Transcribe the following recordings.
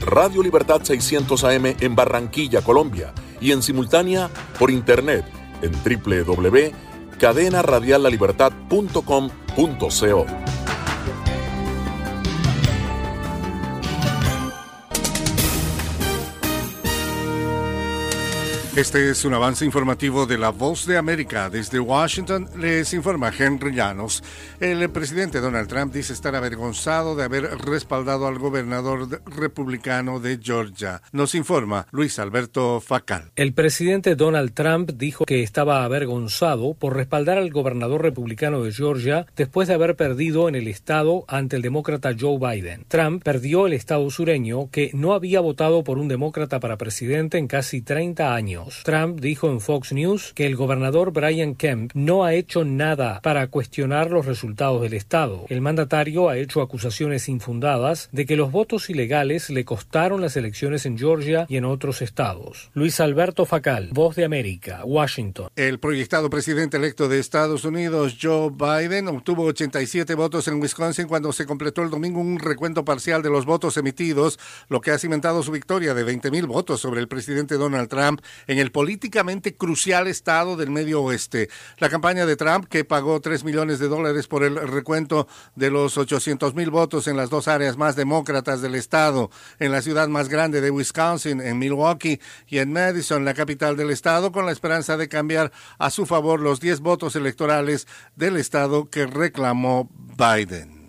Radio Libertad 600 AM en Barranquilla, Colombia y en simultánea por internet en www.cadenaradiallalibertad.com.co. Este es un avance informativo de La Voz de América. Desde Washington les informa Henry Llanos. El presidente Donald Trump dice estar avergonzado de haber respaldado al gobernador republicano de Georgia. Nos informa Luis Alberto Facal. El presidente Donald Trump dijo que estaba avergonzado por respaldar al gobernador republicano de Georgia después de haber perdido en el estado ante el demócrata Joe Biden. Trump perdió el estado sureño que no había votado por un demócrata para presidente en casi 30 años. Trump dijo en Fox News que el gobernador Brian Kemp no ha hecho nada para cuestionar los resultados del Estado. El mandatario ha hecho acusaciones infundadas de que los votos ilegales le costaron las elecciones en Georgia y en otros estados. Luis Alberto Facal, Voz de América, Washington. El proyectado presidente electo de Estados Unidos, Joe Biden, obtuvo 87 votos en Wisconsin cuando se completó el domingo un recuento parcial de los votos emitidos, lo que ha cimentado su victoria de 20.000 votos sobre el presidente Donald Trump en el políticamente crucial estado del medio oeste. La campaña de Trump, que pagó 3 millones de dólares por el recuento de los 800 mil votos en las dos áreas más demócratas del estado, en la ciudad más grande de Wisconsin, en Milwaukee y en Madison, la capital del estado, con la esperanza de cambiar a su favor los 10 votos electorales del estado que reclamó Biden.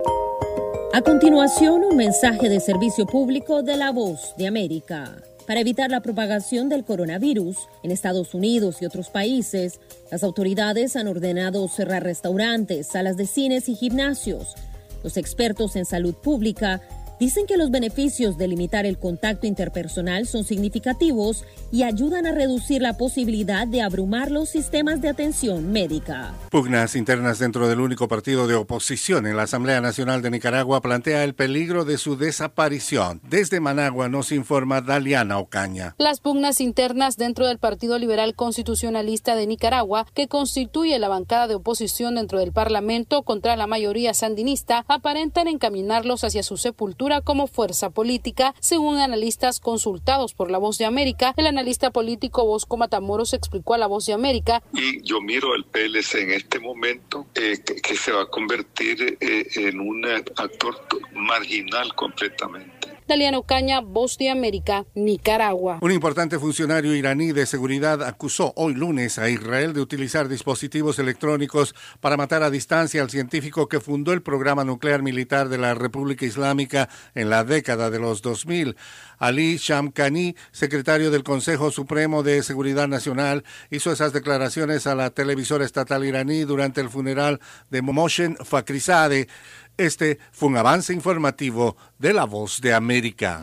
A continuación, un mensaje de servicio público de la voz de América. Para evitar la propagación del coronavirus en Estados Unidos y otros países, las autoridades han ordenado cerrar restaurantes, salas de cines y gimnasios. Los expertos en salud pública Dicen que los beneficios de limitar el contacto interpersonal son significativos y ayudan a reducir la posibilidad de abrumar los sistemas de atención médica. Pugnas internas dentro del único partido de oposición en la Asamblea Nacional de Nicaragua plantea el peligro de su desaparición. Desde Managua nos informa Daliana Ocaña. Las pugnas internas dentro del Partido Liberal Constitucionalista de Nicaragua, que constituye la bancada de oposición dentro del Parlamento contra la mayoría sandinista, aparentan encaminarlos hacia su sepultura como fuerza política, según analistas consultados por La Voz de América. El analista político Bosco Matamoros explicó a La Voz de América. Y yo miro al PLC en este momento eh, que, se va a convertir eh, en un actor marginal completamente. Daliano Caña, Voz de América, Nicaragua. Un importante funcionario iraní de seguridad acusó hoy lunes a Israel de utilizar dispositivos electrónicos para matar a distancia al científico que fundó el programa nuclear militar de la República Islámica en la década de los 2000. Ali Shamkhani, secretario del Consejo Supremo de Seguridad Nacional, hizo esas declaraciones a la televisora estatal iraní durante el funeral de Moshen Fakhrizadeh este fue un avance informativo de La Voz de América.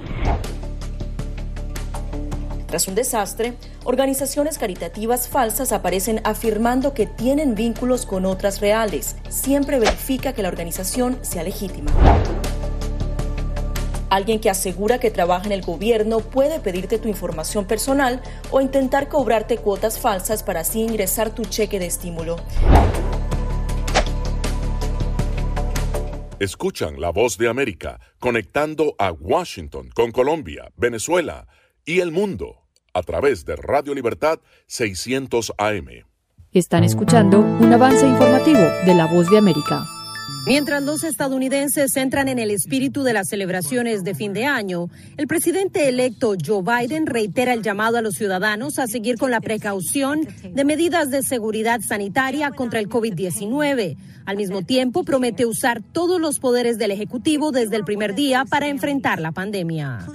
Tras un desastre, organizaciones caritativas falsas aparecen afirmando que tienen vínculos con otras reales. Siempre verifica que la organización sea legítima. Alguien que asegura que trabaja en el gobierno puede pedirte tu información personal o intentar cobrarte cuotas falsas para así ingresar tu cheque de estímulo. Escuchan la voz de América conectando a Washington con Colombia, Venezuela y el mundo a través de Radio Libertad 600 AM. Están escuchando un avance informativo de La Voz de América. Mientras los estadounidenses entran en el espíritu de las celebraciones de fin de año, el presidente electo Joe Biden reitera el llamado a los ciudadanos a seguir con la precaución de medidas de seguridad sanitaria contra el COVID-19. Al mismo tiempo, promete usar todos los poderes del Ejecutivo desde el primer día para enfrentar la pandemia.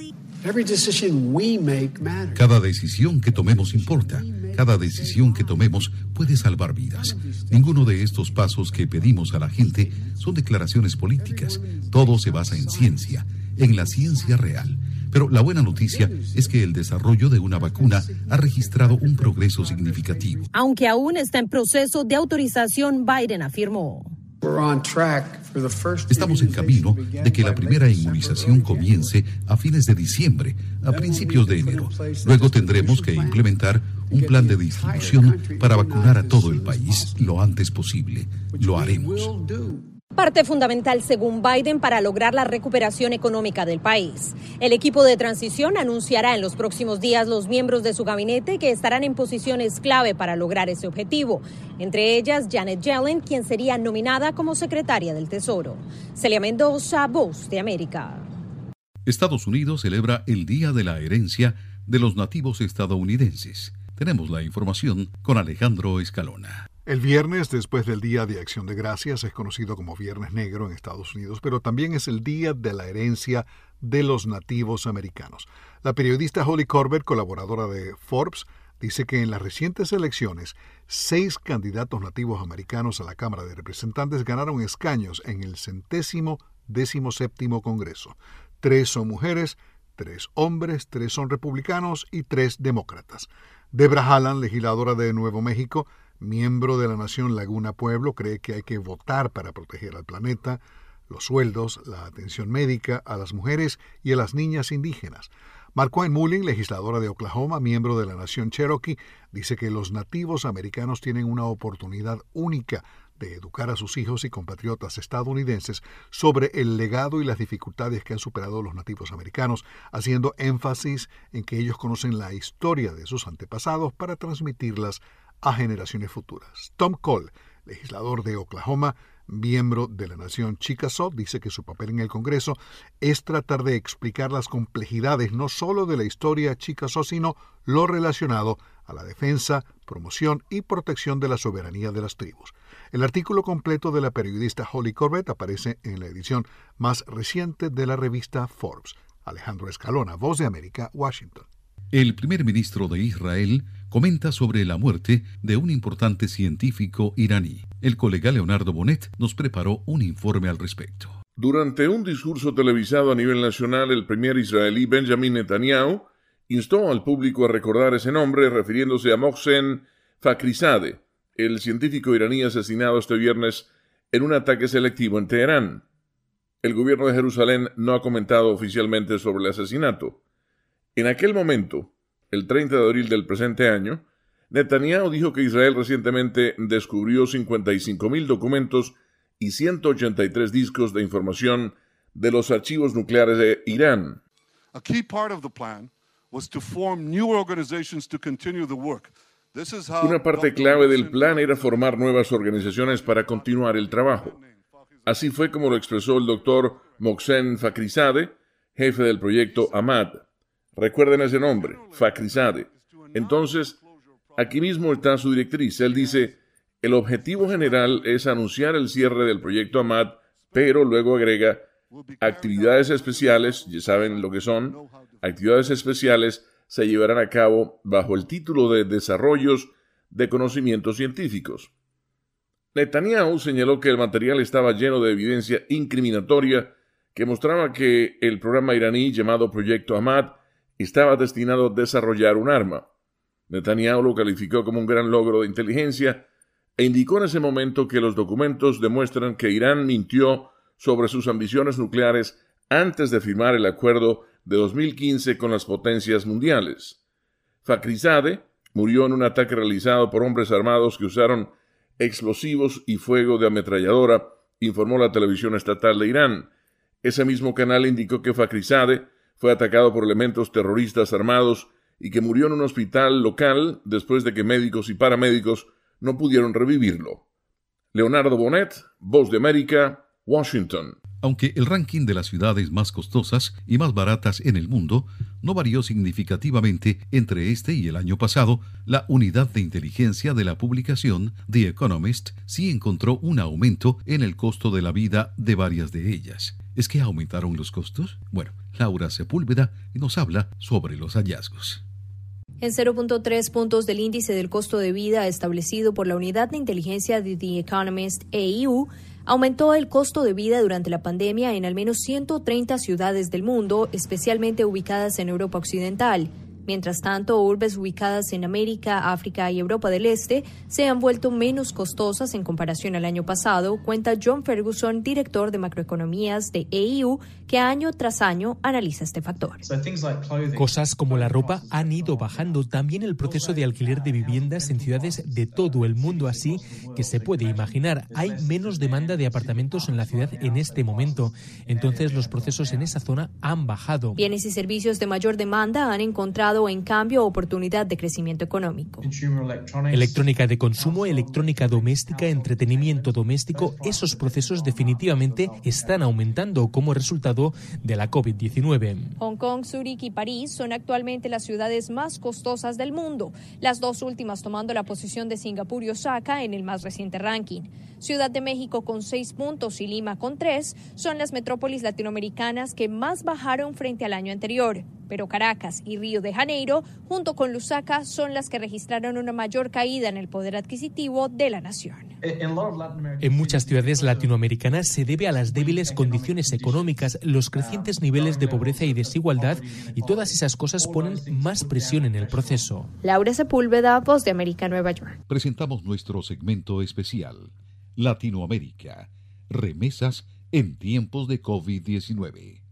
Cada decisión que tomemos importa. Cada decisión que tomemos puede salvar vidas. Ninguno de estos pasos que pedimos a la gente son declaraciones políticas. Todo se basa en ciencia, en la ciencia real. Pero la buena noticia es que el desarrollo de una vacuna ha registrado un progreso significativo. Aunque aún está en proceso de autorización, Biden afirmó. Estamos en camino de que la primera inmunización comience a fines de diciembre, a principios de enero. Luego tendremos que implementar un plan de distribución para vacunar a todo el país lo antes posible. Lo haremos parte fundamental según Biden para lograr la recuperación económica del país. El equipo de transición anunciará en los próximos días los miembros de su gabinete que estarán en posiciones clave para lograr ese objetivo, entre ellas Janet Yellen, quien sería nominada como secretaria del Tesoro. Celia Mendoza, Voz de América. Estados Unidos celebra el Día de la Herencia de los Nativos Estadounidenses. Tenemos la información con Alejandro Escalona. El viernes, después del Día de Acción de Gracias, es conocido como Viernes Negro en Estados Unidos, pero también es el Día de la Herencia de los Nativos Americanos. La periodista Holly Corbett, colaboradora de Forbes, dice que en las recientes elecciones, seis candidatos nativos americanos a la Cámara de Representantes ganaron escaños en el centésimo décimo séptimo Congreso. Tres son mujeres, tres hombres, tres son republicanos y tres demócratas. Debra Hallan, legisladora de Nuevo México, miembro de la Nación Laguna Pueblo, cree que hay que votar para proteger al planeta, los sueldos, la atención médica a las mujeres y a las niñas indígenas. Marquine Mullin, legisladora de Oklahoma, miembro de la Nación Cherokee, dice que los nativos americanos tienen una oportunidad única de educar a sus hijos y compatriotas estadounidenses sobre el legado y las dificultades que han superado los nativos americanos, haciendo énfasis en que ellos conocen la historia de sus antepasados para transmitirlas a generaciones futuras. Tom Cole, legislador de Oklahoma, miembro de la nación Chickasaw, dice que su papel en el Congreso es tratar de explicar las complejidades no solo de la historia Chickasaw, sino lo relacionado a la defensa, promoción y protección de la soberanía de las tribus. El artículo completo de la periodista Holly Corbett aparece en la edición más reciente de la revista Forbes. Alejandro Escalona, Voz de América, Washington. El primer ministro de Israel comenta sobre la muerte de un importante científico iraní. El colega Leonardo Bonet nos preparó un informe al respecto. Durante un discurso televisado a nivel nacional, el primer israelí Benjamin Netanyahu instó al público a recordar ese nombre refiriéndose a Mohsen Fakhrizadeh, el científico iraní asesinado este viernes en un ataque selectivo en Teherán. El gobierno de Jerusalén no ha comentado oficialmente sobre el asesinato. En aquel momento, el 30 de abril del presente año, Netanyahu dijo que Israel recientemente descubrió 55 mil documentos y 183 discos de información de los archivos nucleares de Irán. Una parte clave del plan era formar nuevas organizaciones para continuar el trabajo. Así fue como lo expresó el doctor Mohsen Fakhrizadeh, jefe del proyecto Ahmad. Recuerden ese nombre, Fakhrizadeh. Entonces, aquí mismo está su directriz. Él dice, el objetivo general es anunciar el cierre del proyecto Ahmad, pero luego agrega actividades especiales, ya saben lo que son, actividades especiales se llevarán a cabo bajo el título de desarrollos de conocimientos científicos. Netanyahu señaló que el material estaba lleno de evidencia incriminatoria que mostraba que el programa iraní llamado Proyecto Ahmad estaba destinado a desarrollar un arma. Netanyahu lo calificó como un gran logro de inteligencia e indicó en ese momento que los documentos demuestran que Irán mintió sobre sus ambiciones nucleares antes de firmar el acuerdo de 2015 con las potencias mundiales. Fakhrizadeh murió en un ataque realizado por hombres armados que usaron explosivos y fuego de ametralladora, informó la televisión estatal de Irán. Ese mismo canal indicó que Fakhrizadeh fue atacado por elementos terroristas armados y que murió en un hospital local después de que médicos y paramédicos no pudieron revivirlo. Leonardo Bonet, Voz de América, Washington. Aunque el ranking de las ciudades más costosas y más baratas en el mundo no varió significativamente entre este y el año pasado, la unidad de inteligencia de la publicación The Economist sí encontró un aumento en el costo de la vida de varias de ellas. ¿Es que aumentaron los costos? Bueno, Laura Sepúlveda nos habla sobre los hallazgos. En 0.3 puntos del índice del costo de vida establecido por la unidad de inteligencia de The Economist EU, aumentó el costo de vida durante la pandemia en al menos 130 ciudades del mundo, especialmente ubicadas en Europa Occidental. Mientras tanto, urbes ubicadas en América, África y Europa del Este se han vuelto menos costosas en comparación al año pasado, cuenta John Ferguson, director de macroeconomías de EU, que año tras año analiza este factor. Cosas como la ropa han ido bajando, también el proceso de alquiler de viviendas en ciudades de todo el mundo, así que se puede imaginar, hay menos demanda de apartamentos en la ciudad en este momento, entonces los procesos en esa zona han bajado. Bienes y servicios de mayor demanda han encontrado en cambio oportunidad de crecimiento económico. Electrónica de consumo, electrónica doméstica, entretenimiento doméstico, esos procesos definitivamente están aumentando como resultado de la COVID-19. Hong Kong, Zurich y París son actualmente las ciudades más costosas del mundo, las dos últimas tomando la posición de Singapur y Osaka en el más reciente ranking. Ciudad de México con seis puntos y Lima con tres son las metrópolis latinoamericanas que más bajaron frente al año anterior pero Caracas y Río de Janeiro, junto con Lusaka, son las que registraron una mayor caída en el poder adquisitivo de la nación. En muchas ciudades latinoamericanas se debe a las débiles condiciones económicas, los crecientes niveles de pobreza y desigualdad, y todas esas cosas ponen más presión en el proceso. Laura Sepúlveda, Voz de América, Nueva York. Presentamos nuestro segmento especial, Latinoamérica, remesas en tiempos de COVID-19.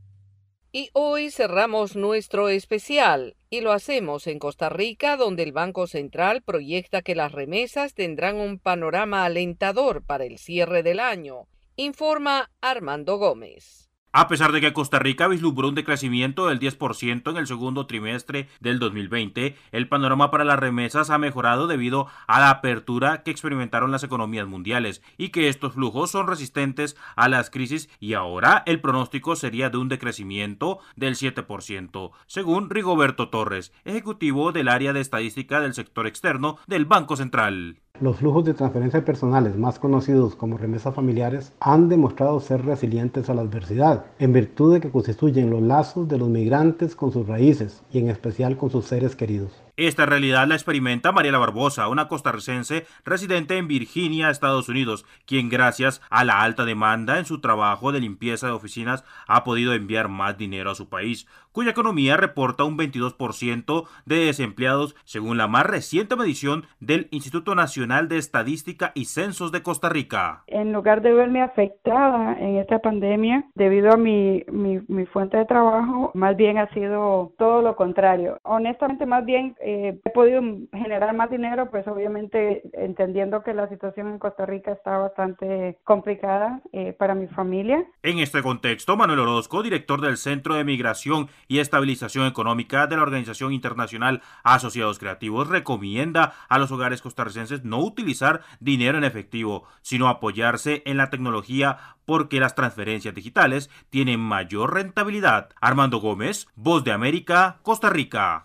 Y hoy cerramos nuestro especial y lo hacemos en Costa Rica, donde el Banco Central proyecta que las remesas tendrán un panorama alentador para el cierre del año, informa Armando Gómez. A pesar de que Costa Rica vislumbró un decrecimiento del 10% en el segundo trimestre del 2020, el panorama para las remesas ha mejorado debido a la apertura que experimentaron las economías mundiales y que estos flujos son resistentes a las crisis y ahora el pronóstico sería de un decrecimiento del 7%, según Rigoberto Torres, ejecutivo del área de estadística del sector externo del Banco Central. Los flujos de transferencias personales, más conocidos como remesas familiares, han demostrado ser resilientes a la adversidad, en virtud de que constituyen los lazos de los migrantes con sus raíces y en especial con sus seres queridos. Esta realidad la experimenta Mariela Barbosa, una costarricense residente en Virginia, Estados Unidos, quien gracias a la alta demanda en su trabajo de limpieza de oficinas ha podido enviar más dinero a su país, cuya economía reporta un 22% de desempleados según la más reciente medición del Instituto Nacional de Estadística y Censos de Costa Rica. En lugar de verme afectada en esta pandemia debido a mi, mi, mi fuente de trabajo, más bien ha sido todo lo contrario. Honestamente, más bien eh, he podido generar más dinero, pues obviamente entendiendo que la situación en Costa Rica está bastante complicada eh, para mi familia. En este contexto, Manuel Orozco, director del Centro de Migración y Estabilización Económica de la Organización Internacional Asociados Creativos, recomienda a los hogares costarricenses no utilizar dinero en efectivo, sino apoyarse en la tecnología porque las transferencias digitales tienen mayor rentabilidad. Armando Gómez, Voz de América, Costa Rica.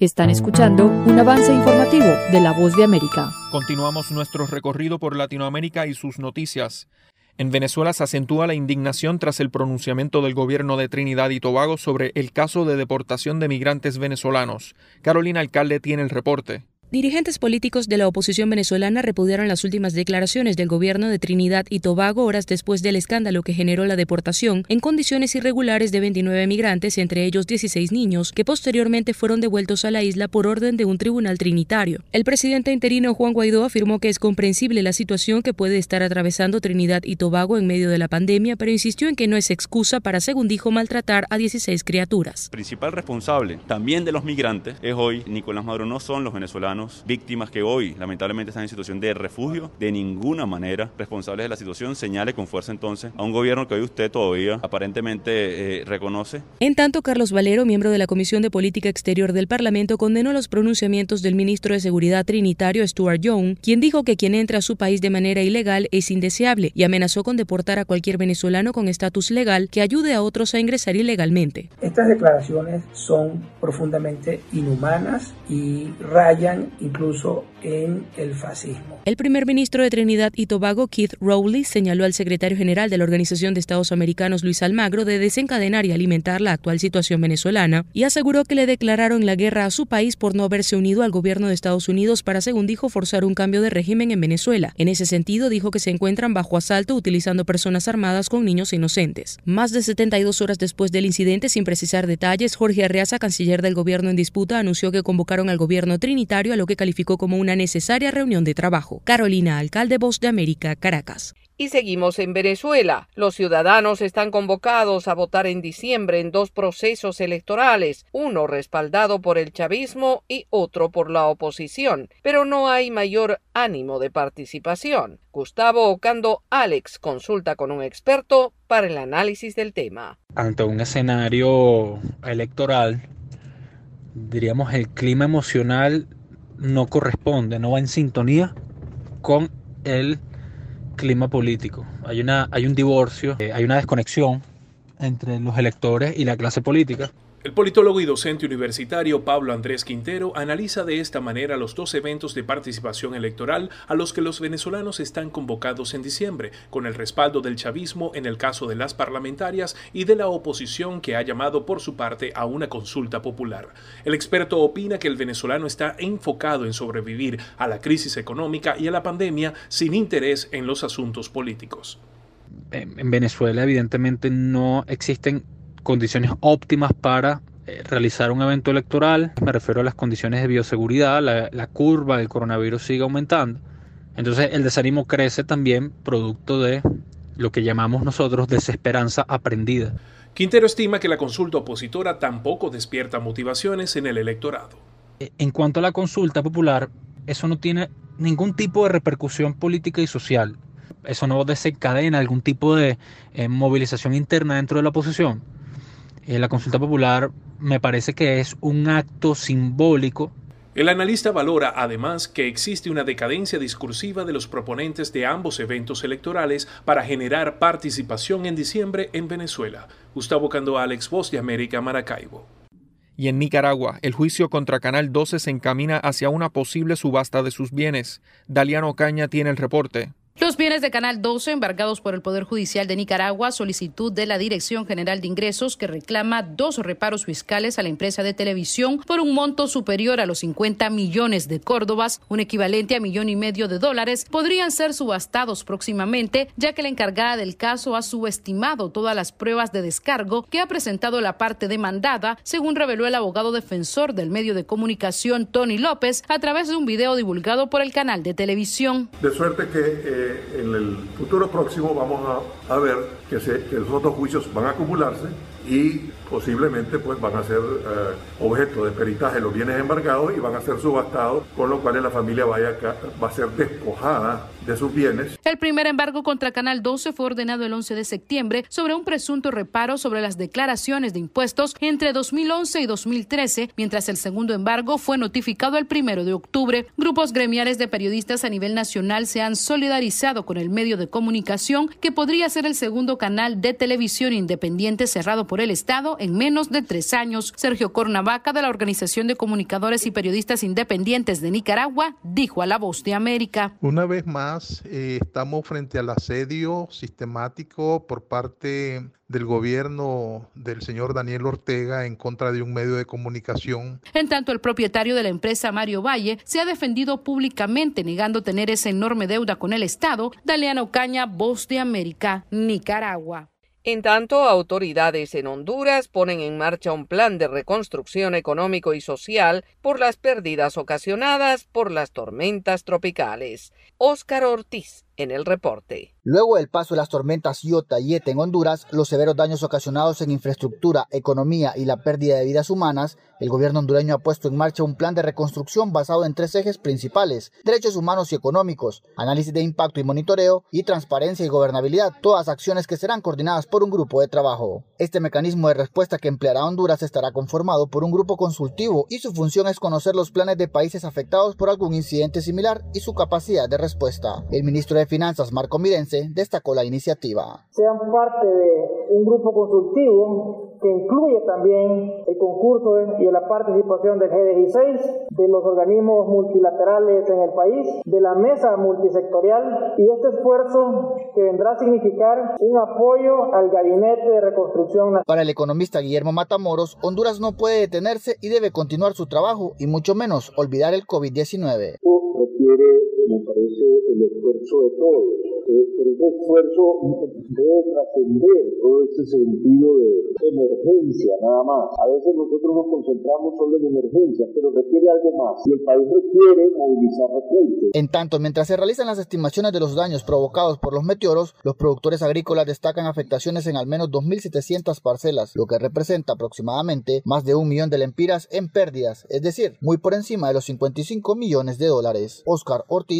Están escuchando un avance informativo de La Voz de América. Continuamos nuestro recorrido por Latinoamérica y sus noticias. En Venezuela se acentúa la indignación tras el pronunciamiento del gobierno de Trinidad y Tobago sobre el caso de deportación de migrantes venezolanos. Carolina Alcalde tiene el reporte. Dirigentes políticos de la oposición venezolana repudiaron las últimas declaraciones del gobierno de Trinidad y Tobago horas después del escándalo que generó la deportación en condiciones irregulares de 29 migrantes, entre ellos 16 niños, que posteriormente fueron devueltos a la isla por orden de un tribunal trinitario. El presidente interino Juan Guaidó afirmó que es comprensible la situación que puede estar atravesando Trinidad y Tobago en medio de la pandemia, pero insistió en que no es excusa para, según dijo, maltratar a 16 criaturas. El principal responsable también de los migrantes es hoy Nicolás Maduro, no son los venezolanos víctimas que hoy lamentablemente están en situación de refugio, de ninguna manera responsables de la situación, señale con fuerza entonces a un gobierno que hoy usted todavía aparentemente eh, reconoce. En tanto, Carlos Valero, miembro de la Comisión de Política Exterior del Parlamento, condenó los pronunciamientos del ministro de Seguridad trinitario Stuart Young, quien dijo que quien entra a su país de manera ilegal es indeseable y amenazó con deportar a cualquier venezolano con estatus legal que ayude a otros a ingresar ilegalmente. Estas declaraciones son profundamente inhumanas y rayan incluso en el fascismo. El primer ministro de Trinidad y Tobago, Keith Rowley, señaló al secretario general de la Organización de Estados Americanos, Luis Almagro, de desencadenar y alimentar la actual situación venezolana y aseguró que le declararon la guerra a su país por no haberse unido al gobierno de Estados Unidos para, según dijo, forzar un cambio de régimen en Venezuela. En ese sentido, dijo que se encuentran bajo asalto utilizando personas armadas con niños inocentes. Más de 72 horas después del incidente, sin precisar detalles, Jorge Arreaza, canciller del gobierno en disputa, anunció que convocaron al gobierno trinitario a lo que calificó como una necesaria reunión de trabajo. Carolina, alcalde Voz de América, Caracas. Y seguimos en Venezuela. Los ciudadanos están convocados a votar en diciembre en dos procesos electorales, uno respaldado por el chavismo y otro por la oposición, pero no hay mayor ánimo de participación. Gustavo Ocando Alex consulta con un experto para el análisis del tema. Ante un escenario electoral, diríamos el clima emocional no corresponde, no va en sintonía con el clima político. Hay, una, hay un divorcio, eh, hay una desconexión entre los electores y la clase política. El politólogo y docente universitario Pablo Andrés Quintero analiza de esta manera los dos eventos de participación electoral a los que los venezolanos están convocados en diciembre, con el respaldo del chavismo en el caso de las parlamentarias y de la oposición que ha llamado por su parte a una consulta popular. El experto opina que el venezolano está enfocado en sobrevivir a la crisis económica y a la pandemia sin interés en los asuntos políticos. En Venezuela evidentemente no existen condiciones óptimas para eh, realizar un evento electoral. Me refiero a las condiciones de bioseguridad, la, curva del coronavirus sigue aumentando. Entonces el desánimo crece también producto de lo que llamamos nosotros desesperanza aprendida. Quintero estima que la consulta opositora tampoco despierta motivaciones en el electorado. Eh, en cuanto a la consulta popular, eso no tiene ningún tipo de repercusión política y social. Eso no desencadena algún tipo de eh, movilización interna dentro de la oposición. Eh, la consulta popular me parece que es un acto simbólico. El analista valora además que existe una decadencia discursiva de los proponentes de ambos eventos electorales para generar participación en diciembre en Venezuela. Gustavo Cando Alex, Voz de América, Maracaibo. Y en Nicaragua, el juicio contra Canal 12 se encamina hacia una posible subasta de sus bienes. Daliano Caña tiene el reporte. Los bienes de Canal 12 embargados por el Poder Judicial de Nicaragua, solicitud de la Dirección General de Ingresos que reclama dos reparos fiscales a la empresa de televisión por un monto superior a los 50 millones de córdobas, un equivalente a millón y medio de dólares, podrían ser subastados próximamente, ya que la encargada del caso ha subestimado todas las pruebas de descargo que ha presentado la parte demandada, según reveló el abogado defensor del medio de comunicación Tony López a través de un video divulgado por el canal de televisión. De suerte que eh, en el futuro próximo vamos a, ver que, se, que los otros juicios van a acumularse y posiblemente pues van a ser eh, objeto de peritaje los bienes embargados y van a ser subastados, con lo cual la familia vaya va a ser despojada de sus bienes. El primer embargo contra Canal 12 fue ordenado el 11 de septiembre sobre un presunto reparo sobre las declaraciones de impuestos entre 2011 y 2013, mientras el segundo embargo fue notificado el primero de octubre. Grupos gremiales de periodistas a nivel nacional se han solidarizado con el medio de comunicación que podría ser el segundo canal de televisión independiente cerrado por el Estado en menos de tres años. Sergio Cornavaca, de la Organización de Comunicadores y Periodistas Independientes de Nicaragua, dijo a La Voz de América. Una vez más, eh, estamos frente al asedio sistemático por parte del gobierno del señor Daniel Ortega en contra de un medio de comunicación. En tanto, el propietario de la empresa, Mario Valle, se ha defendido públicamente negando tener esa enorme deuda con el Estado. Daliano Caña, Voz de América, Nicaragua. En tanto, autoridades en Honduras ponen en marcha un plan de reconstrucción económico y social por las pérdidas ocasionadas por las tormentas tropicales. Óscar Ortiz en el reporte. Luego del paso de las tormentas Iota y Eta en Honduras, los severos daños ocasionados en infraestructura, economía y la pérdida de vidas humanas, el gobierno hondureño ha puesto en marcha un plan de reconstrucción basado en tres ejes principales, derechos humanos y económicos, análisis de impacto y monitoreo, y transparencia y gobernabilidad, todas acciones que serán coordinadas por un grupo de trabajo. Este mecanismo de respuesta que empleará Honduras estará conformado por un grupo consultivo y su función es conocer los planes de países afectados por algún incidente similar y su capacidad de respuesta. El ministro de Finanzas, Marco Mirense, destacó la iniciativa. Sean parte de un grupo consultivo que incluye también el concurso y la participación del G16, de los organismos multilaterales en el país, de la mesa multisectorial y este esfuerzo que vendrá a significar un apoyo al gabinete de reconstrucción. Para el economista Guillermo Matamoros, Honduras no puede detenerse y debe continuar su trabajo y mucho menos olvidar el COVID-19. Requiere, me parece, el esfuerzo de todos pero ese esfuerzo debe trascender todo este sentido de emergencia nada más. A veces nosotros nos concentramos solo en emergencia, pero requiere algo más y el país requiere movilizar recursos. En tanto, mientras se realizan las estimaciones de los daños provocados por los meteoros, los productores agrícolas destacan afectaciones en al menos 2.700 parcelas, lo que representa aproximadamente más de un millón de lempiras en pérdidas, es decir, muy por encima de los 55 millones de dólares. Oscar Ortiz,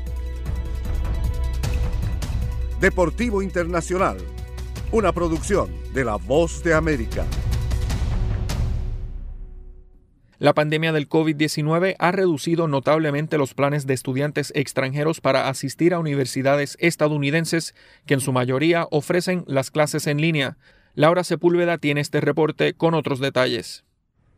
Deportivo Internacional, una producción de La Voz de América. La pandemia del COVID-19 ha reducido notablemente los planes de estudiantes extranjeros para asistir a universidades estadounidenses que en su mayoría ofrecen las clases en línea. Laura Sepúlveda tiene este reporte con otros detalles.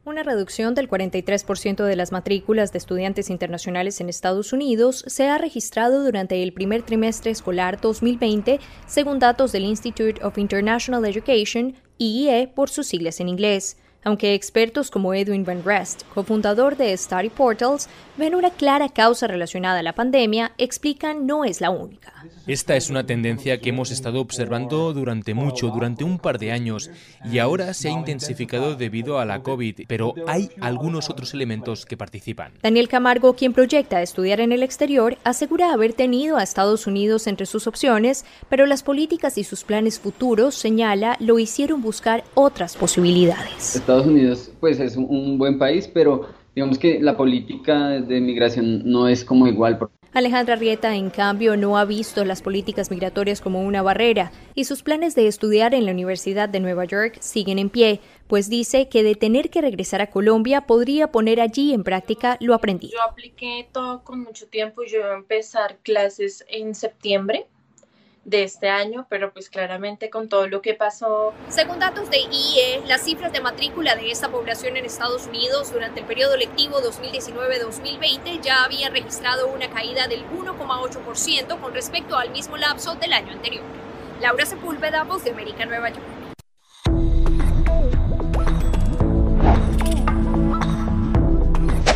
Una reducción del 43% de las matrículas de estudiantes internacionales en Estados Unidos se ha registrado durante el primer trimestre escolar 2020, según datos del Institute of International Education, IE por sus siglas en inglés aunque expertos como Edwin Van Rest, cofundador de Study Portals, ven una clara causa relacionada a la pandemia, explican no es la única. Esta es una tendencia que hemos estado observando durante mucho, durante un par de años, y ahora se ha intensificado debido a la COVID, pero hay algunos otros elementos que participan. Daniel Camargo, quien proyecta estudiar en el exterior, asegura haber tenido a Estados Unidos entre sus opciones, pero las políticas y sus planes futuros, señala, lo hicieron buscar otras posibilidades. Estados Unidos pues es un buen país, pero digamos que la política de migración no es como igual. Alejandra Rieta, en cambio, no ha visto las políticas migratorias como una barrera y sus planes de estudiar en la Universidad de Nueva York siguen en pie, pues dice que de tener que regresar a Colombia podría poner allí en práctica lo aprendido. Yo apliqué todo con mucho tiempo y yo iba a empezar clases en septiembre de este año, pero pues claramente con todo lo que pasó. Según datos de IE, las cifras de matrícula de esta población en Estados Unidos durante el periodo lectivo 2019-2020 ya habían registrado una caída del 1,8% con respecto al mismo lapso del año anterior. Laura Sepúlveda, Voz de América, Nueva York.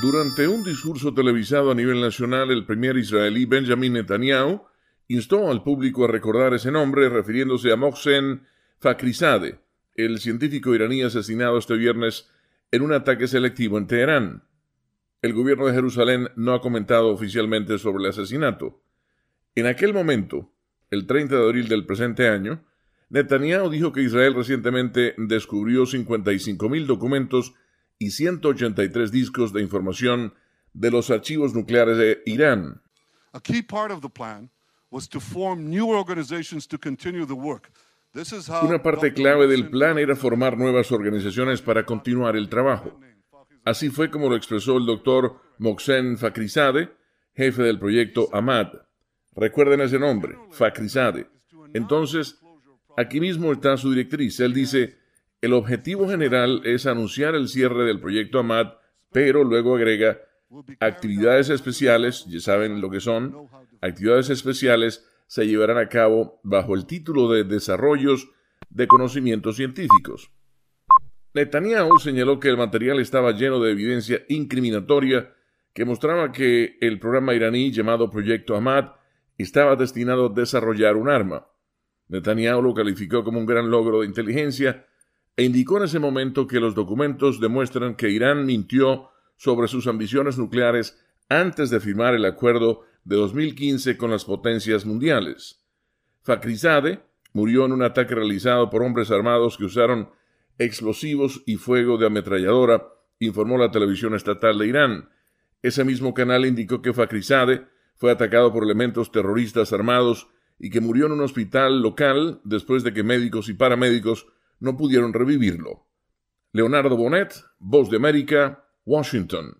Durante un discurso televisado a nivel nacional, el primer israelí Benjamin Netanyahu instó al público a recordar ese nombre refiriéndose a Mohsen Fakhrizadeh, el científico iraní asesinado este viernes en un ataque selectivo en Teherán. El gobierno de Jerusalén no ha comentado oficialmente sobre el asesinato. En aquel momento, el 30 de abril del presente año, Netanyahu dijo que Israel recientemente descubrió 55.000 documentos y 183 discos de información de los archivos nucleares de Irán. Una parte clave del plan era formar nuevas organizaciones para continuar el trabajo. Así fue como lo expresó el doctor Mohsen Fakhrizadeh, jefe del proyecto Ahmad. Recuerden ese nombre, Fakhrizadeh. Entonces, aquí mismo está su directriz. Él dice, el objetivo general es anunciar el cierre del proyecto Ahmad, pero luego agrega actividades especiales, ya saben lo que son, actividades especiales se llevarán a cabo bajo el título de Desarrollos de Conocimientos Científicos. Netanyahu señaló que el material estaba lleno de evidencia incriminatoria que mostraba que el programa iraní llamado Proyecto Ahmad estaba destinado a desarrollar un arma. Netanyahu lo calificó como un gran logro de inteligencia e indicó en ese momento que los documentos demuestran que Irán mintió sobre sus ambiciones nucleares antes de firmar el acuerdo de 2015 con las potencias mundiales. Fakhrizadeh murió en un ataque realizado por hombres armados que usaron explosivos y fuego de ametralladora, informó la televisión estatal de Irán. Ese mismo canal indicó que Fakhrizadeh fue atacado por elementos terroristas armados y que murió en un hospital local después de que médicos y paramédicos no pudieron revivirlo. Leonardo Bonet, Voz de América, Washington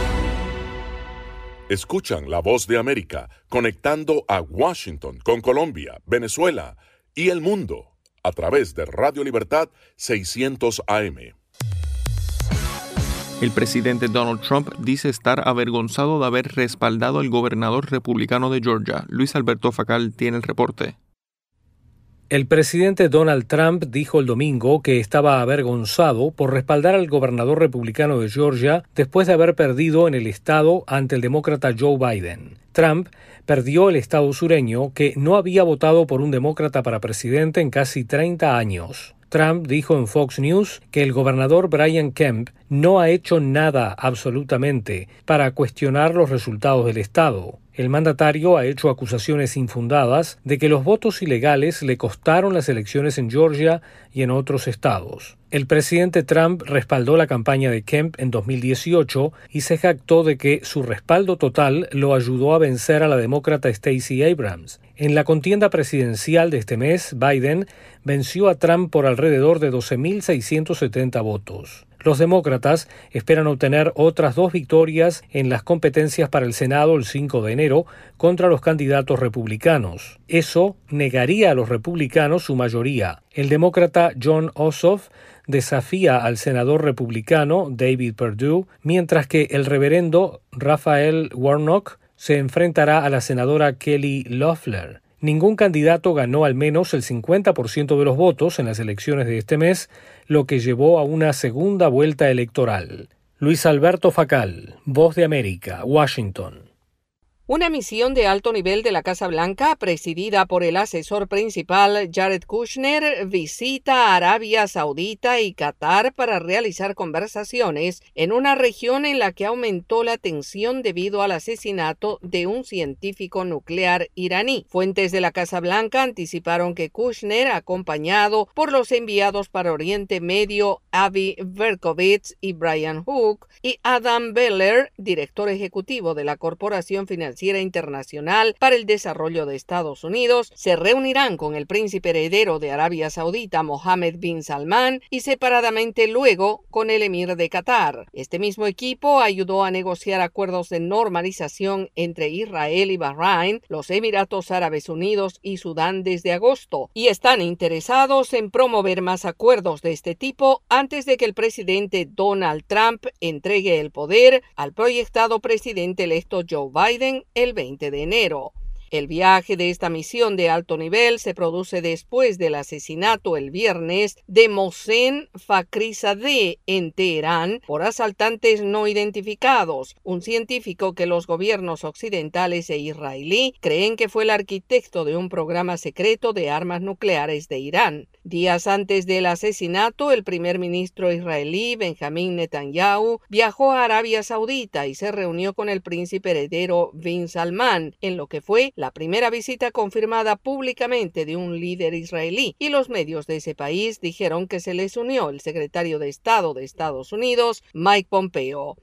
Escuchan la voz de América conectando a Washington con Colombia, Venezuela y el mundo a través de Radio Libertad 600 AM. El presidente Donald Trump dice estar avergonzado de haber respaldado al gobernador republicano de Georgia. Luis Alberto Facal tiene el reporte. El presidente Donald Trump dijo el domingo que estaba avergonzado por respaldar al gobernador republicano de Georgia después de haber perdido en el estado ante el demócrata Joe Biden. Trump perdió el estado sureño que no había votado por un demócrata para presidente en casi 30 años. Trump dijo en Fox News que el gobernador Brian Kemp no ha hecho nada absolutamente para cuestionar los resultados del Estado. El mandatario ha hecho acusaciones infundadas de que los votos ilegales le costaron las elecciones en Georgia y en otros estados. El presidente Trump respaldó la campaña de Kemp en 2018 y se jactó de que su respaldo total lo ayudó a vencer a la demócrata Stacey Abrams. En la contienda presidencial de este mes, Biden venció a Trump por alrededor de 12.670 votos. Los demócratas esperan obtener otras dos victorias en las competencias para el Senado el 5 de enero contra los candidatos republicanos. Eso negaría a los republicanos su mayoría. El demócrata John Ossoff desafía al senador republicano David Perdue, mientras que el reverendo Rafael Warnock se enfrentará a la senadora Kelly Loeffler. Ningún candidato ganó al menos el 50% de los votos en las elecciones de este mes, lo que llevó a una segunda vuelta electoral. Luis Alberto Facal, Voz de América, Washington. Una misión de alto nivel de la Casa Blanca, presidida por el asesor principal Jared Kushner, visita Arabia Saudita y Qatar para realizar conversaciones en una región en la que aumentó la tensión debido al asesinato de un científico nuclear iraní. Fuentes de la Casa Blanca anticiparon que Kushner, acompañado por los enviados para Oriente Medio Avi Verkovitz y Brian Hook, y Adam Beller, director ejecutivo de la Corporación Financiera Internacional para el Desarrollo de Estados Unidos se reunirán con el príncipe heredero de Arabia Saudita Mohammed bin Salman y separadamente luego con el emir de Qatar. Este mismo equipo ayudó a negociar acuerdos de normalización entre Israel y Bahrein, los Emiratos Árabes Unidos y Sudán desde agosto y están interesados en promover más acuerdos de este tipo antes de que el presidente Donald Trump entregue el poder al proyectado presidente electo Joe Biden el 20 de enero. El viaje de esta misión de alto nivel se produce después del asesinato el viernes de Mohsen Fakhrizadeh en Teherán por asaltantes no identificados, un científico que los gobiernos occidentales e israelí creen que fue el arquitecto de un programa secreto de armas nucleares de Irán. Días antes del asesinato, el primer ministro israelí Benjamín Netanyahu viajó a Arabia Saudita y se reunió con el príncipe heredero bin Salman, en lo que fue la primera visita confirmada públicamente de un líder israelí, y los medios de ese país dijeron que se les unió el secretario de Estado de Estados Unidos, Mike Pompeo.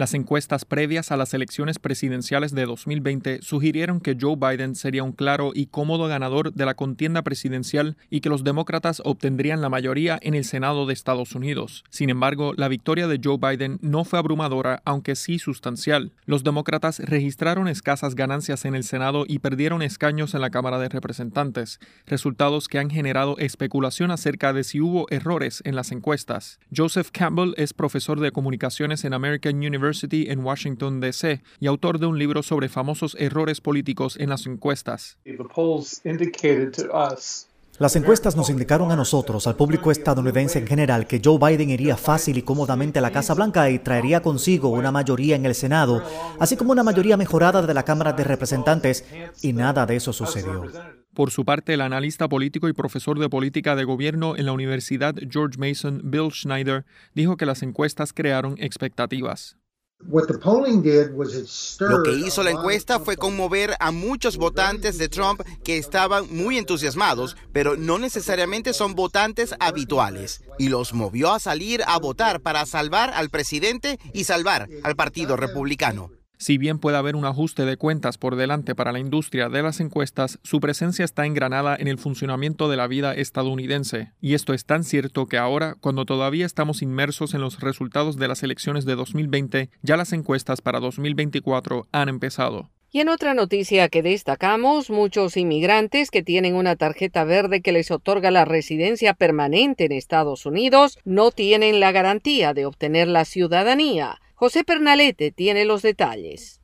Las encuestas previas a las elecciones presidenciales de 2020 sugirieron que Joe Biden sería un claro y cómodo ganador de la contienda presidencial y que los demócratas obtendrían la mayoría en el Senado de Estados Unidos. Sin embargo, la victoria de Joe Biden no fue abrumadora, aunque sí sustancial. Los demócratas registraron escasas ganancias en el Senado y perdieron escaños en la Cámara de Representantes, resultados que han generado especulación acerca de si hubo errores en las encuestas. Joseph Campbell es profesor de comunicaciones en American University en Washington, D.C., y autor de un libro sobre famosos errores políticos en las encuestas. Las encuestas nos indicaron a nosotros, al público estadounidense en general, que Joe Biden iría fácil y cómodamente a la Casa Blanca y traería consigo una mayoría en el Senado, así como una mayoría mejorada de la Cámara de Representantes, y nada de eso sucedió. Por su parte, el analista político y profesor de política de gobierno en la Universidad George Mason, Bill Schneider, dijo que las encuestas crearon expectativas. Lo que hizo la encuesta fue conmover a muchos votantes de Trump que estaban muy entusiasmados, pero no necesariamente son votantes habituales, y los movió a salir a votar para salvar al presidente y salvar al Partido Republicano. Si bien puede haber un ajuste de cuentas por delante para la industria de las encuestas, su presencia está engranada en el funcionamiento de la vida estadounidense. Y esto es tan cierto que ahora, cuando todavía estamos inmersos en los resultados de las elecciones de 2020, ya las encuestas para 2024 han empezado. Y en otra noticia que destacamos, muchos inmigrantes que tienen una tarjeta verde que les otorga la residencia permanente en Estados Unidos no tienen la garantía de obtener la ciudadanía. José Pernalete tiene los detalles.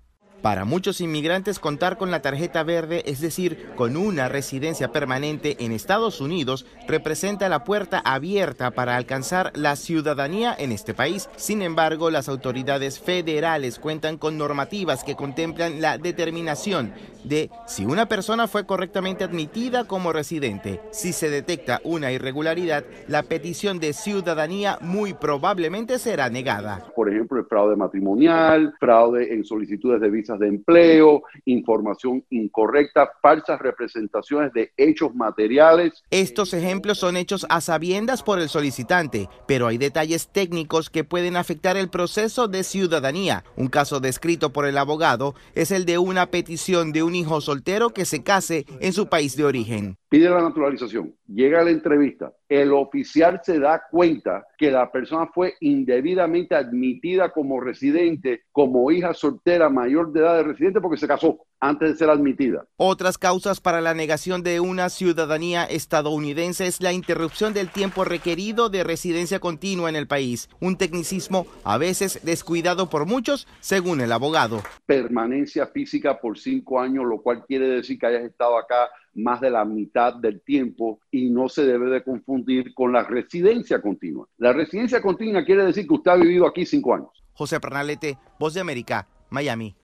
Para muchos inmigrantes contar con la tarjeta verde, es decir, con una residencia permanente en Estados Unidos, representa la puerta abierta para alcanzar la ciudadanía en este país. Sin embargo, las autoridades federales cuentan con normativas que contemplan la determinación de si una persona fue correctamente admitida como residente. Si se detecta una irregularidad, la petición de ciudadanía muy probablemente será negada. Por ejemplo, el fraude matrimonial, fraude en solicitudes de visas de empleo, información incorrecta, falsas representaciones de hechos materiales. Estos ejemplos son hechos a sabiendas por el solicitante, pero hay detalles técnicos que pueden afectar el proceso de ciudadanía. Un caso descrito por el abogado es el de una petición de un hijo soltero que se case en su país de origen pide la naturalización, llega a la entrevista, el oficial se da cuenta que la persona fue indebidamente admitida como residente, como hija soltera mayor de edad de residente porque se casó antes de ser admitida. Otras causas para la negación de una ciudadanía estadounidense es la interrupción del tiempo requerido de residencia continua en el país, un tecnicismo a veces descuidado por muchos, según el abogado. Permanencia física por cinco años, lo cual quiere decir que hayas estado acá más de la mitad del tiempo y no se debe de confundir con la residencia continua. La residencia continua quiere decir que usted ha vivido aquí cinco años. José Pernalete, Voz de América, Miami.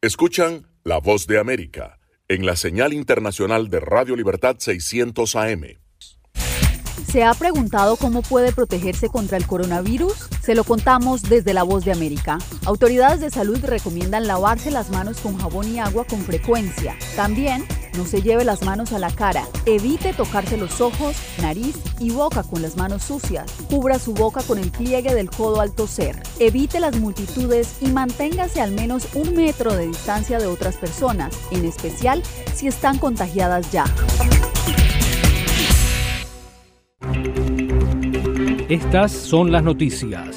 Escuchan La voz de América, en la señal internacional de Radio Libertad 600 AM. ¿Se ha preguntado cómo puede protegerse contra el coronavirus? Se lo contamos desde La Voz de América. Autoridades de salud recomiendan lavarse las manos con jabón y agua con frecuencia. También no se lleve las manos a la cara. Evite tocarse los ojos, nariz y boca con las manos sucias. Cubra su boca con el pliegue del codo al toser. Evite las multitudes y manténgase al menos un metro de distancia de otras personas, en especial si están contagiadas ya. Estas son las noticias.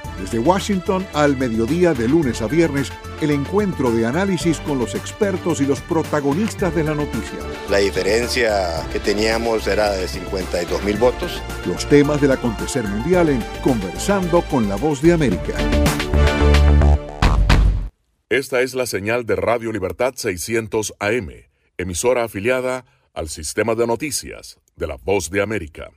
desde Washington al mediodía de lunes a viernes, el encuentro de análisis con los expertos y los protagonistas de la noticia. La diferencia que teníamos era de 52 mil votos. Los temas del acontecer mundial en Conversando con la Voz de América. Esta es la señal de Radio Libertad 600 AM, emisora afiliada al sistema de noticias de la Voz de América.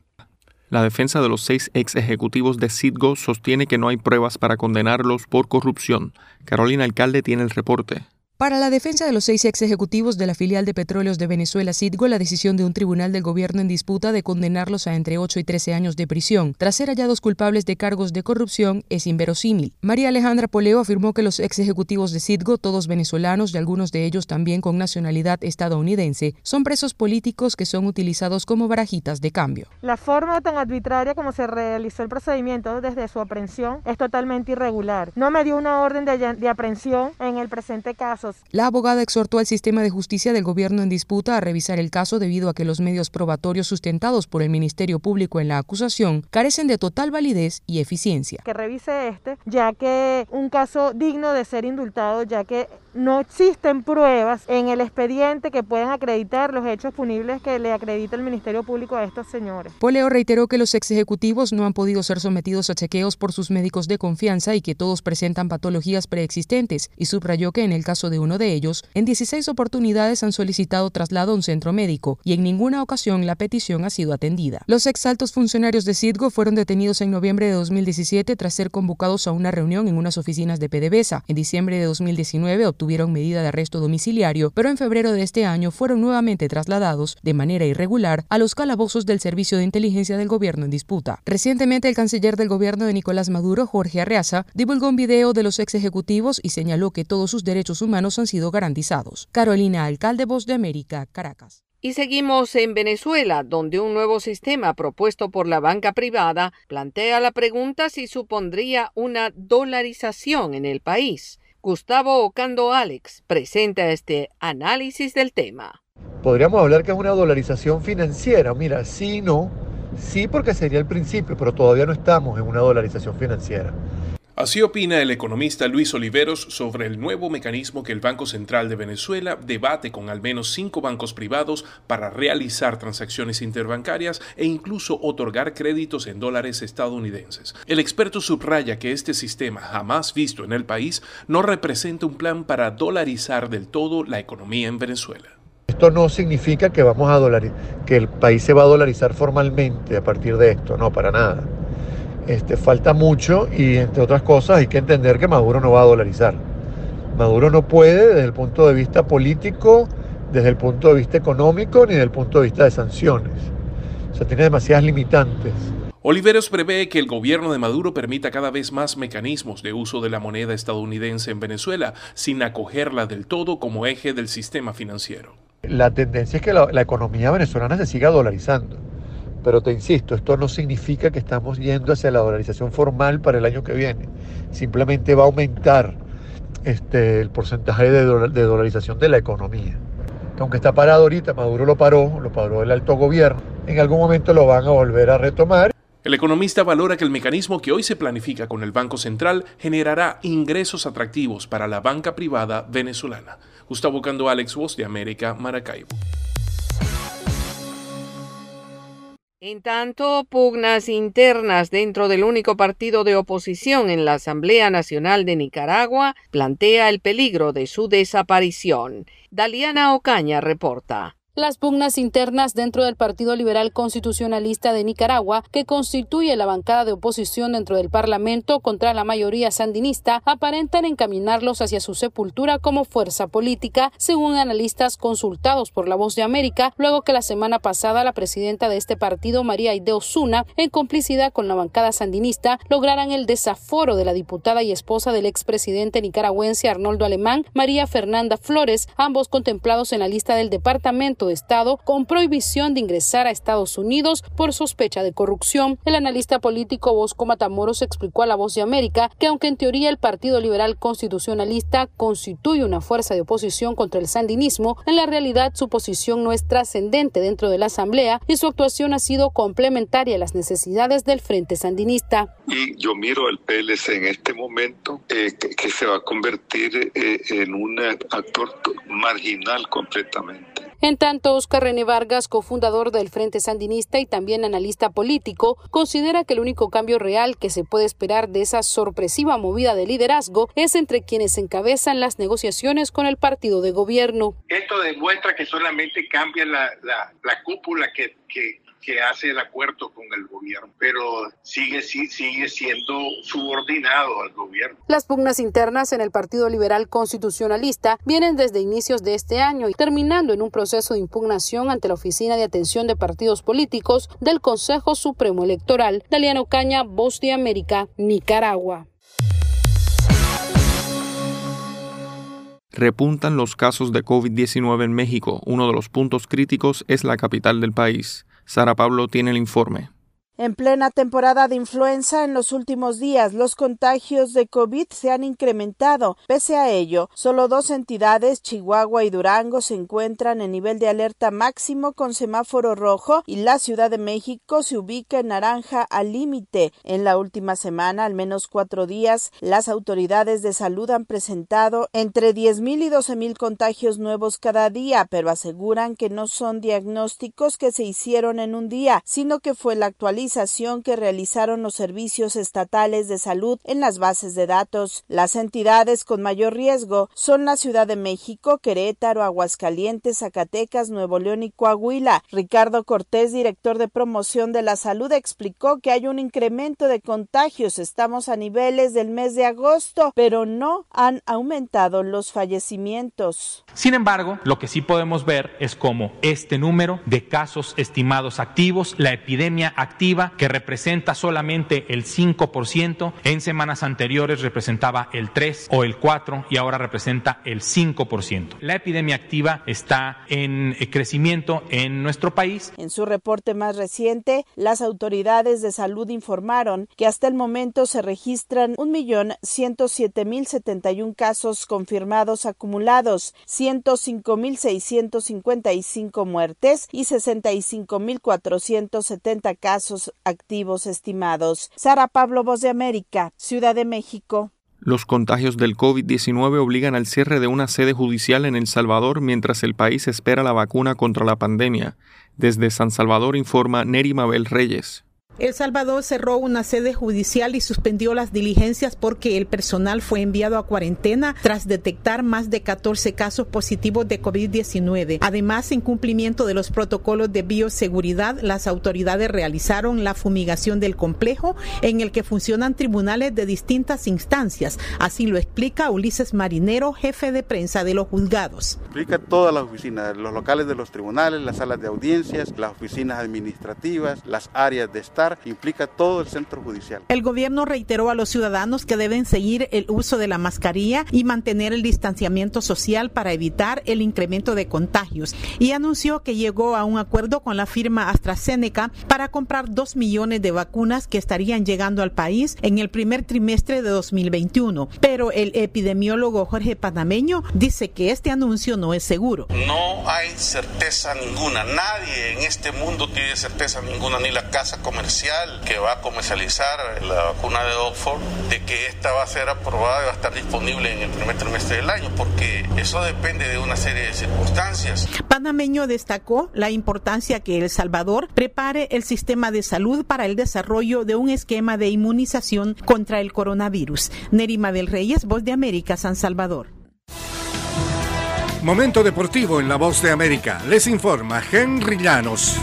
La defensa de los seis ex ejecutivos de Citgo sostiene que no hay pruebas para condenarlos por corrupción. Carolina Alcalde tiene el reporte. Para la defensa de los seis ex ejecutivos de la filial de petróleos de Venezuela, Citgo, la decisión de un tribunal del gobierno en disputa de condenarlos a entre 8 y 13 años de prisión, tras ser hallados culpables de cargos de corrupción, es inverosímil. María Alejandra Poleo afirmó que los ex ejecutivos de Citgo, todos venezolanos y algunos de ellos también con nacionalidad estadounidense, son presos políticos que son utilizados como barajitas de cambio. La forma tan arbitraria como se realizó el procedimiento desde su aprehensión es totalmente irregular. No me dio una orden de, de aprehensión en el presente caso la abogada exhortó al sistema de justicia del gobierno en disputa a revisar el caso debido a que los medios probatorios sustentados por el Ministerio Público en la acusación carecen de total validez y eficiencia. Que revise este, ya que un caso digno de ser indultado, ya que no existen pruebas en el expediente que puedan acreditar los hechos punibles que le acredita el Ministerio Público a estos señores. Poleo reiteró que los ex ejecutivos no han podido ser sometidos a chequeos por sus médicos de confianza y que todos presentan patologías preexistentes y subrayó que en el caso de uno de ellos, en 16 oportunidades han solicitado traslado a un centro médico y en ninguna ocasión la petición ha sido atendida. Los ex altos funcionarios de Citgo fueron detenidos en noviembre de 2017 tras ser convocados a una reunión en unas oficinas de PDVSA. En diciembre de 2019 obtuvieron tuvieron medida de arresto domiciliario, pero en febrero de este año fueron nuevamente trasladados de manera irregular a los calabozos del Servicio de Inteligencia del Gobierno en disputa. Recientemente, el canciller del gobierno de Nicolás Maduro, Jorge Arreaza, divulgó un video de los ex ejecutivos y señaló que todos sus derechos humanos han sido garantizados. Carolina Alcalde, Voz de América, Caracas. Y seguimos en Venezuela, donde un nuevo sistema propuesto por la banca privada plantea la pregunta si supondría una dolarización en el país. Gustavo Ocando Alex presenta este análisis del tema. Podríamos hablar que es una dolarización financiera. Mira, sí, no. Sí, porque sería el principio, pero todavía no estamos en una dolarización financiera. Así opina el economista Luis Oliveros sobre el nuevo mecanismo que el Banco Central de Venezuela debate con al menos cinco bancos privados para realizar transacciones interbancarias e incluso otorgar créditos en dólares estadounidenses. El experto subraya que este sistema, jamás visto en el país, no representa un plan para dolarizar del todo la economía en Venezuela. Esto no significa que vamos a que el país se va a dolarizar formalmente a partir de esto, no, para nada. Este, falta mucho y entre otras cosas hay que entender que Maduro no va a dolarizar. Maduro no puede desde el punto de vista político, desde el punto de vista económico ni desde el punto de vista de sanciones. O sea, tiene demasiadas limitantes. Oliveros prevé que el gobierno de Maduro permita cada vez más mecanismos de uso de la moneda estadounidense en Venezuela sin acogerla del todo como eje del sistema financiero. La tendencia es que la, la economía venezolana se siga dolarizando. Pero te insisto, esto no significa que estamos yendo hacia la dolarización formal para el año que viene. Simplemente va a aumentar este, el porcentaje de, de dolarización de la economía. Aunque está parado ahorita, Maduro lo paró, lo paró el alto gobierno. En algún momento lo van a volver a retomar el economista valora que el mecanismo que hoy se planifica con el Banco Central generará ingresos atractivos para la banca privada venezolana. Gustavo Cando Alex Voz de América, Maracaibo. En tanto, pugnas internas dentro del único partido de oposición en la Asamblea Nacional de Nicaragua plantea el peligro de su desaparición. Daliana Ocaña reporta. Las pugnas internas dentro del Partido Liberal Constitucionalista de Nicaragua, que constituye la bancada de oposición dentro del Parlamento contra la mayoría sandinista, aparentan encaminarlos hacia su sepultura como fuerza política, según analistas consultados por La Voz de América, luego que la semana pasada la presidenta de este partido, María Aide Osuna, en complicidad con la bancada sandinista, lograran el desaforo de la diputada y esposa del expresidente nicaragüense Arnoldo Alemán, María Fernanda Flores, ambos contemplados en la lista del departamento de Estado con prohibición de ingresar a Estados Unidos por sospecha de corrupción. El analista político Bosco Matamoros explicó a La Voz de América que aunque en teoría el Partido Liberal Constitucionalista constituye una fuerza de oposición contra el sandinismo, en la realidad su posición no es trascendente dentro de la Asamblea y su actuación ha sido complementaria a las necesidades del Frente Sandinista. Y yo miro al PLC en este momento eh, que, se va a convertir eh, en un actor marginal completamente. En tanto, Oscar René Vargas, cofundador del Frente Sandinista y también analista político, considera que el único cambio real que se puede esperar de esa sorpresiva movida de liderazgo es entre quienes encabezan las negociaciones con el partido de gobierno. Esto demuestra que solamente cambia la, cúpula que, que que hace el acuerdo con el gobierno, pero sigue, sigue siendo subordinado al gobierno. Las pugnas internas en el Partido Liberal Constitucionalista vienen desde inicios de este año y terminando en un proceso de impugnación ante la Oficina de Atención de Partidos Políticos del Consejo Supremo Electoral. Daliano Caña, Voz de América, Nicaragua. Repuntan los casos de COVID-19 en México. Uno de los puntos críticos es la capital del país. Sara Pablo tiene el informe. En plena temporada de influenza, en los últimos días, los contagios de COVID se han incrementado. Pese a ello, solo dos entidades, Chihuahua y Durango, se encuentran en nivel de alerta máximo con semáforo rojo y la Ciudad de México se ubica en naranja al límite. En la última semana, al menos cuatro días, las autoridades de salud han presentado entre 10.000 y 12.000 contagios nuevos cada día, pero aseguran que no son diagnósticos que se hicieron en un día, sino que fue la actualización que realizaron los servicios estatales de salud en las bases de datos. Las entidades con mayor riesgo son la Ciudad de México, Querétaro, Aguascalientes, Zacatecas, Nuevo León y Coahuila. Ricardo Cortés, director de promoción de la salud, explicó que hay un incremento de contagios. Estamos a niveles del mes de agosto, pero no han aumentado los fallecimientos. Sin embargo, lo que sí podemos ver es cómo este número de casos estimados activos, la epidemia activa, que representa solamente el 5%, en semanas anteriores representaba el 3 o el 4 y ahora representa el 5%. La epidemia activa está en eh, crecimiento en nuestro país. En su reporte más reciente, las autoridades de salud informaron que hasta el momento se registran 1.107.071 casos confirmados acumulados, 105.655 muertes y 65.470 casos activos estimados. Sara Pablo, Voz de América, Ciudad de México. Los contagios del COVID-19 obligan al cierre de una sede judicial en El Salvador mientras el país espera la vacuna contra la pandemia. Desde San Salvador informa Neri Mabel Reyes. El Salvador cerró una sede judicial y suspendió las diligencias porque el personal fue enviado a cuarentena tras detectar más de 14 casos positivos de COVID-19. Además, en cumplimiento de los protocolos de bioseguridad, las autoridades realizaron la fumigación del complejo en el que funcionan tribunales de distintas instancias. Así lo explica Ulises Marinero, jefe de prensa de los juzgados. Implica todas las oficinas, los locales de los tribunales, las salas de audiencias, las oficinas administrativas, las áreas de implica todo el centro judicial. El gobierno reiteró a los ciudadanos que deben seguir el uso de la mascarilla y mantener el distanciamiento social para evitar el incremento de contagios y anunció que llegó a un acuerdo con la firma AstraZeneca para comprar dos millones de vacunas que estarían llegando al país en el primer trimestre de 2021. Pero el epidemiólogo Jorge Panameño dice que este anuncio no es seguro. No hay certeza ninguna. Nadie en este mundo tiene certeza ninguna, ni la casa comercial que va a comercializar la vacuna de Oxford, de que esta va a ser aprobada y va a estar disponible en el primer trimestre del año, porque eso depende de una serie de circunstancias. Panameño destacó la importancia que El Salvador prepare el sistema de salud para el desarrollo de un esquema de inmunización contra el coronavirus. Nerima del Reyes, Voz de América, San Salvador. Momento deportivo en la Voz de América. Les informa Henry Llanos.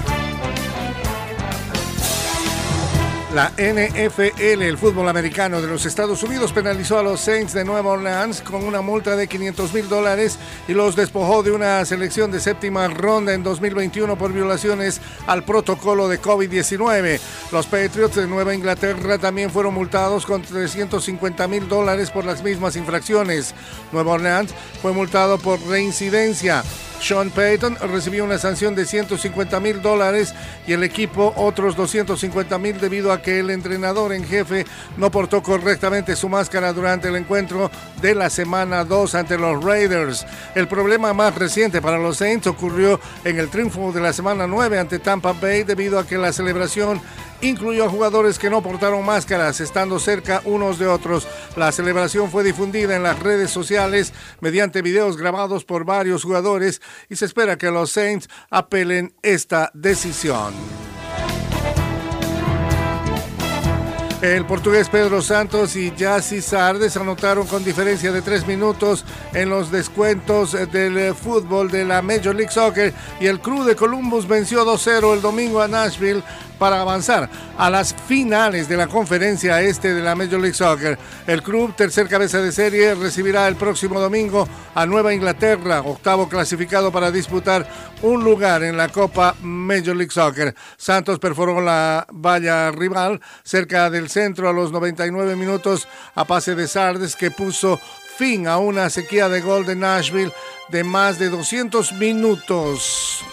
La NFL, el fútbol americano de los Estados Unidos, penalizó a los Saints de Nueva Orleans con una multa de 500 mil dólares y los despojó de una selección de séptima ronda en 2021 por violaciones al protocolo de COVID-19. Los Patriots de Nueva Inglaterra también fueron multados con 350 mil dólares por las mismas infracciones. Nueva Orleans fue multado por reincidencia. Sean Payton recibió una sanción de 150 mil dólares y el equipo otros 250 mil debido a que el entrenador en jefe no portó correctamente su máscara durante el encuentro de la semana 2 ante los Raiders. El problema más reciente para los Saints ocurrió en el triunfo de la semana 9 ante Tampa Bay debido a que la celebración incluyó a jugadores que no portaron máscaras, estando cerca unos de otros. La celebración fue difundida en las redes sociales mediante videos grabados por varios jugadores y se espera que los Saints apelen esta decisión. El portugués Pedro Santos y Yassi Sardes anotaron con diferencia de tres minutos en los descuentos del fútbol de la Major League Soccer y el Club de Columbus venció 2-0 el domingo a Nashville para avanzar a las finales de la conferencia este de la Major League Soccer. El club, tercer cabeza de serie, recibirá el próximo domingo a Nueva Inglaterra, octavo clasificado para disputar un lugar en la Copa Major League Soccer. Santos perforó la valla rival cerca del centro a los 99 minutos a pase de Sardes que puso fin a una sequía de gol de Nashville de más de 200 minutos.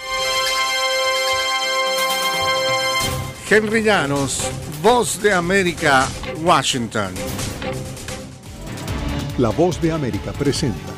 Henry Llanos, Voz de América, Washington. La Voz de América presenta.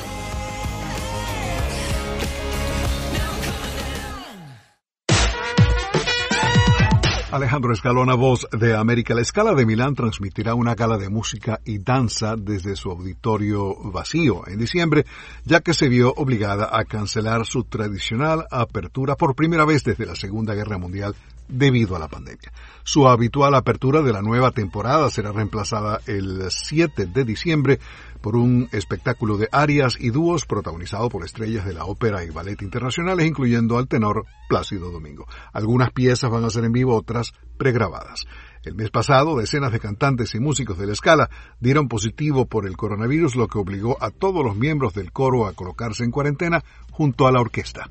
Alejandro Escalona, voz de América. La Escala de Milán transmitirá una gala de música y danza desde su auditorio vacío en diciembre, ya que se vio obligada a cancelar su tradicional apertura por primera vez desde la Segunda Guerra Mundial debido a la pandemia. Su habitual apertura de la nueva temporada será reemplazada el 7 de diciembre por un espectáculo de arias y dúos protagonizado por estrellas de la ópera y ballet internacionales, incluyendo al tenor Plácido Domingo. Algunas piezas van a ser en vivo, otras pregrabadas. El mes pasado, decenas de cantantes y músicos de la escala dieron positivo por el coronavirus, lo que obligó a todos los miembros del coro a colocarse en cuarentena junto a la orquesta.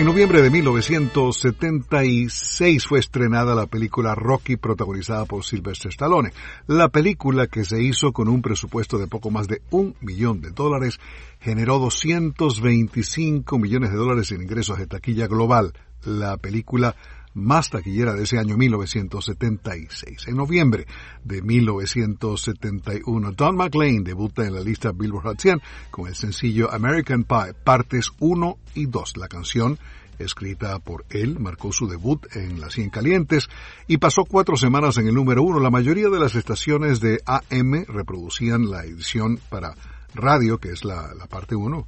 En noviembre de 1976 fue estrenada la película Rocky protagonizada por Sylvester Stallone. La película, que se hizo con un presupuesto de poco más de un millón de dólares, generó 225 millones de dólares en ingresos de taquilla global. La película más taquillera de ese año 1976. En noviembre de 1971, Don McLean debuta en la lista Billboard Hot 100 con el sencillo American Pie, partes 1 y 2. La canción escrita por él, marcó su debut en las 100 calientes y pasó cuatro semanas en el número uno. La mayoría de las estaciones de AM reproducían la edición para radio, que es la, la parte 1,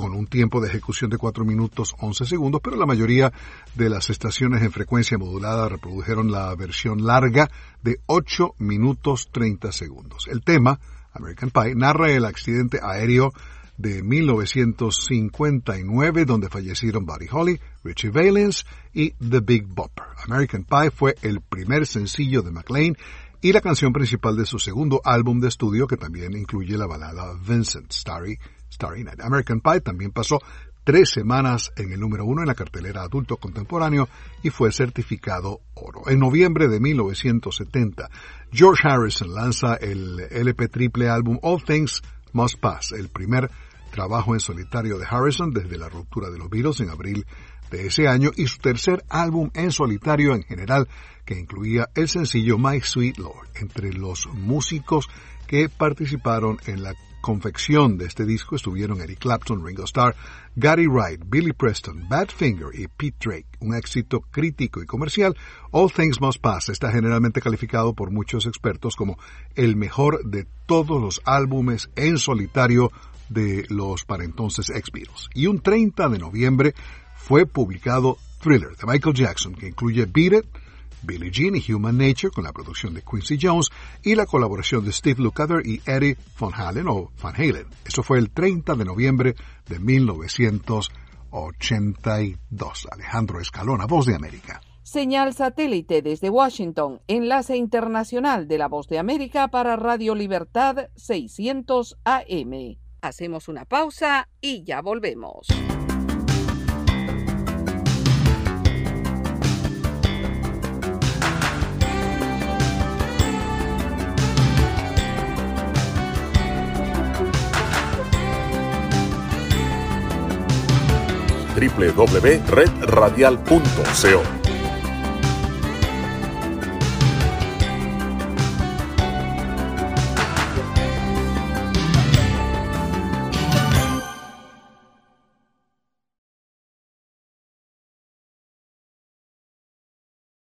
con un tiempo de ejecución de 4 minutos 11 segundos, pero la mayoría de las estaciones en frecuencia modulada reprodujeron la versión larga de 8 minutos 30 segundos. El tema, American Pie, narra el accidente aéreo de 1959 donde fallecieron Buddy Holly, Richie Valens y The Big Bopper. American Pie fue el primer sencillo de McLean y la canción principal de su segundo álbum de estudio que también incluye la balada Vincent, Starry, Starry Night. American Pie también pasó tres semanas en el número uno en la cartelera adulto contemporáneo y fue certificado oro. En noviembre de 1970, George Harrison lanza el LP triple álbum All Things Must Pass, el primer trabajo en solitario de Harrison desde la ruptura de los Beatles en abril de ese año y su tercer álbum en solitario en general que incluía el sencillo My Sweet Lord. Entre los músicos que participaron en la confección de este disco estuvieron Eric Clapton, Ringo Starr, Gary Wright, Billy Preston, Badfinger y Pete Drake. Un éxito crítico y comercial, All Things Must Pass está generalmente calificado por muchos expertos como el mejor de todos los álbumes en solitario de los para entonces ex Beatles. Y un 30 de noviembre fue publicado Thriller de Michael Jackson, que incluye Beat It, Billie Jean y Human Nature con la producción de Quincy Jones y la colaboración de Steve Lukather y Eddie Van Halen o Van Halen. Eso fue el 30 de noviembre de 1982. Alejandro Escalona, Voz de América. Señal satélite desde Washington, enlace internacional de la Voz de América para Radio Libertad 600 AM. Hacemos una pausa y ya volvemos. www.redradial.co